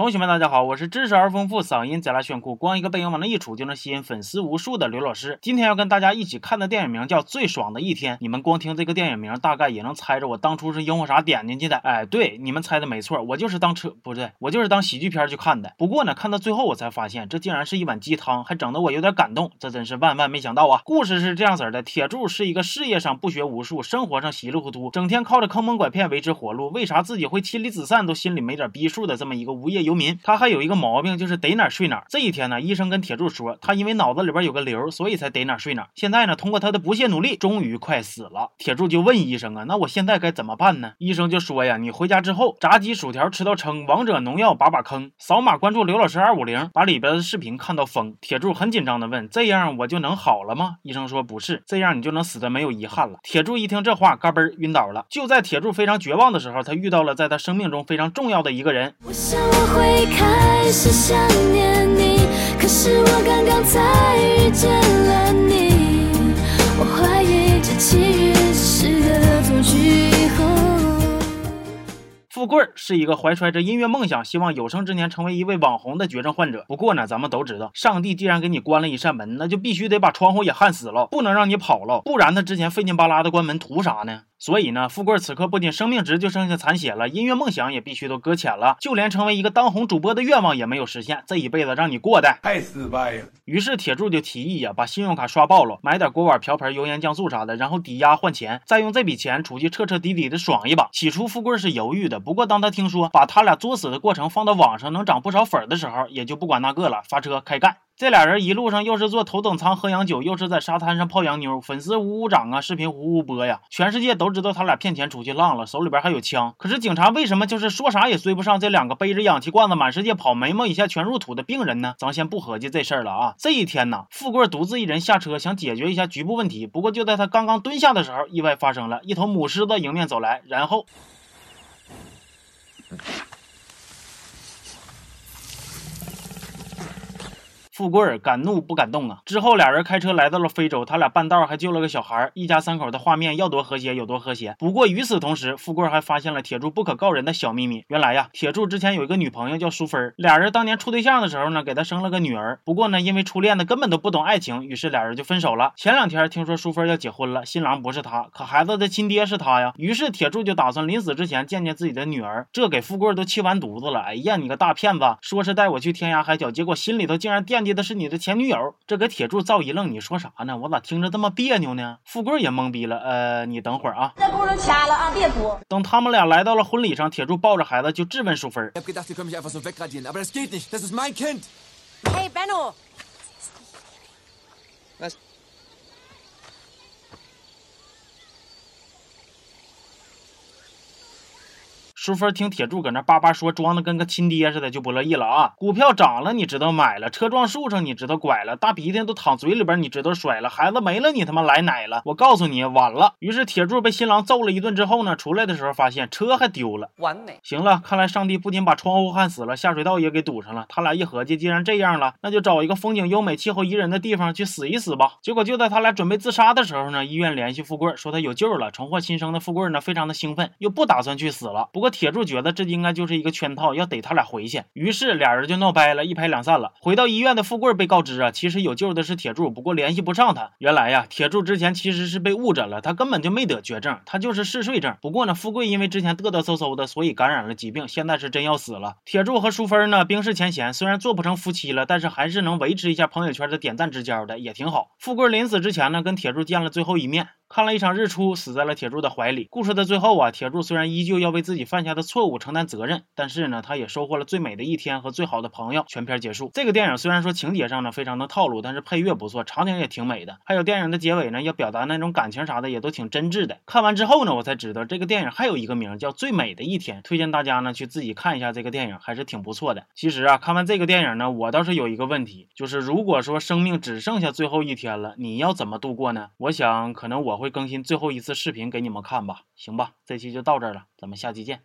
同学们，大家好，我是知识而丰富、嗓音贼拉炫酷、光一个背影往那一杵就能吸引粉丝无数的刘老师。今天要跟大家一起看的电影名叫《最爽的一天》。你们光听这个电影名，大概也能猜着我当初是因为啥点进去的。哎，对，你们猜的没错，我就是当车不对，我就是当喜剧片去看的。不过呢，看到最后我才发现，这竟然是一碗鸡汤，还整得我有点感动。这真是万万没想到啊！故事是这样子的：铁柱是一个事业上不学无术，生活上稀里糊涂，整天靠着坑蒙拐骗维持活路。为啥自己会妻离子散都心里没点逼数的这么一个无业游民？他还有一个毛病，就是逮哪睡哪。这一天呢，医生跟铁柱说，他因为脑子里边有个瘤，所以才逮哪睡哪。现在呢，通过他的不懈努力，终于快死了。铁柱就问医生啊，那我现在该怎么办呢？医生就说呀，你回家之后，炸鸡薯条吃到撑，王者农药把把坑，扫码关注刘老师二五零，把里边的视频看到疯。铁柱很紧张的问，这样我就能好了吗？医生说不是，这样你就能死的没有遗憾了。铁柱一听这话，嘎嘣儿晕倒了。就在铁柱非常绝望的时候，他遇到了在他生命中非常重要的一个人。我想我会开始想念你，可是我刚刚才遇见了你。我怀疑这契约只是个恶作剧。富贵是一个怀揣着音乐梦想，希望有生之年成为一位网红的绝症患者。不过呢，咱们都知道，上帝既然给你关了一扇门，那就必须得把窗户也焊死了，不能让你跑了，不然他之前费劲巴拉的关门图啥呢？所以呢，富贵此刻不仅生命值就剩下残血了，音乐梦想也必须都搁浅了，就连成为一个当红主播的愿望也没有实现，这一辈子让你过的太失败了。于是铁柱就提议呀，把信用卡刷爆了，买点锅碗瓢盆、油盐酱醋啥的，然后抵押换钱，再用这笔钱出去彻彻底底的爽一把。起初富贵是犹豫的，不过当他听说把他俩作死的过程放到网上能涨不少粉的时候，也就不管那个了，发车开干。这俩人一路上又是坐头等舱喝洋酒，又是在沙滩上泡洋妞，粉丝呜呜涨啊，视频呼呼播呀，全世界都知道他俩骗钱出去浪了，手里边还有枪。可是警察为什么就是说啥也追不上这两个背着氧气罐子满世界跑、眉毛以下全入土的病人呢？咱先不合计这事儿了啊！这一天呢，富贵独自一人下车，想解决一下局部问题。不过就在他刚刚蹲下的时候，意外发生了，一头母狮子迎面走来，然后。富贵儿敢怒不敢动啊！之后俩人开车来到了非洲，他俩半道还救了个小孩，一家三口的画面要多和谐有多和谐。不过与此同时，富贵儿还发现了铁柱不可告人的小秘密。原来呀，铁柱之前有一个女朋友叫淑芬，俩人当年处对象的时候呢，给他生了个女儿。不过呢，因为初恋的根本都不懂爱情，于是俩人就分手了。前两天听说淑芬要结婚了，新郎不是他，可孩子的亲爹是他呀。于是铁柱就打算临死之前见见自己的女儿，这给富贵儿都气完犊子了。哎呀，你个大骗子，说是带我去天涯海角，结果心里头竟然惦记的是你的前女。友，这给铁柱造一愣，你说啥呢？我咋听着这么别扭呢？富贵也懵逼了。呃，你等会儿啊，这不能掐了啊，别哭。等他们俩来到了婚礼上，铁柱抱着孩子就质问淑芬。淑芬听铁柱搁那叭叭说，装的跟个亲爹似的，就不乐意了啊！股票涨了，你知道买了；车撞树上，你知道拐了；大鼻涕都淌嘴里边，你知道甩了；孩子没了，你他妈来奶了！我告诉你，晚了。于是铁柱被新郎揍了一顿之后呢，出来的时候发现车还丢了。完美。行了，看来上帝不仅把窗户焊死了，下水道也给堵上了。他俩一合计，既然这样了，那就找一个风景优美、气候宜人的地方去死一死吧。结果就在他俩准备自杀的时候呢，医院联系富贵，说他有救了，重获新生的富贵呢，非常的兴奋，又不打算去死了。不过。铁柱觉得这应该就是一个圈套，要逮他俩回去，于是俩人就闹掰了，一拍两散了。回到医院的富贵被告知啊，其实有救的是铁柱，不过联系不上他。原来呀，铁柱之前其实是被误诊了，他根本就没得绝症，他就是嗜睡症。不过呢，富贵因为之前嘚嘚嗖嗖的，所以感染了疾病，现在是真要死了。铁柱和淑芬呢，冰释前嫌，虽然做不成夫妻了，但是还是能维持一下朋友圈的点赞之交的，也挺好。富贵临死之前呢，跟铁柱见了最后一面。看了一场日出，死在了铁柱的怀里。故事的最后啊，铁柱虽然依旧要为自己犯下的错误承担责任，但是呢，他也收获了最美的一天和最好的朋友。全片结束。这个电影虽然说情节上呢非常的套路，但是配乐不错，场景也挺美的。还有电影的结尾呢，要表达那种感情啥的也都挺真挚的。看完之后呢，我才知道这个电影还有一个名叫《最美的一天》，推荐大家呢去自己看一下这个电影，还是挺不错的。其实啊，看完这个电影呢，我倒是有一个问题，就是如果说生命只剩下最后一天了，你要怎么度过呢？我想可能我我会更新最后一。次视频给你们看吧，行吧，这期就到这儿了，咱们下期见。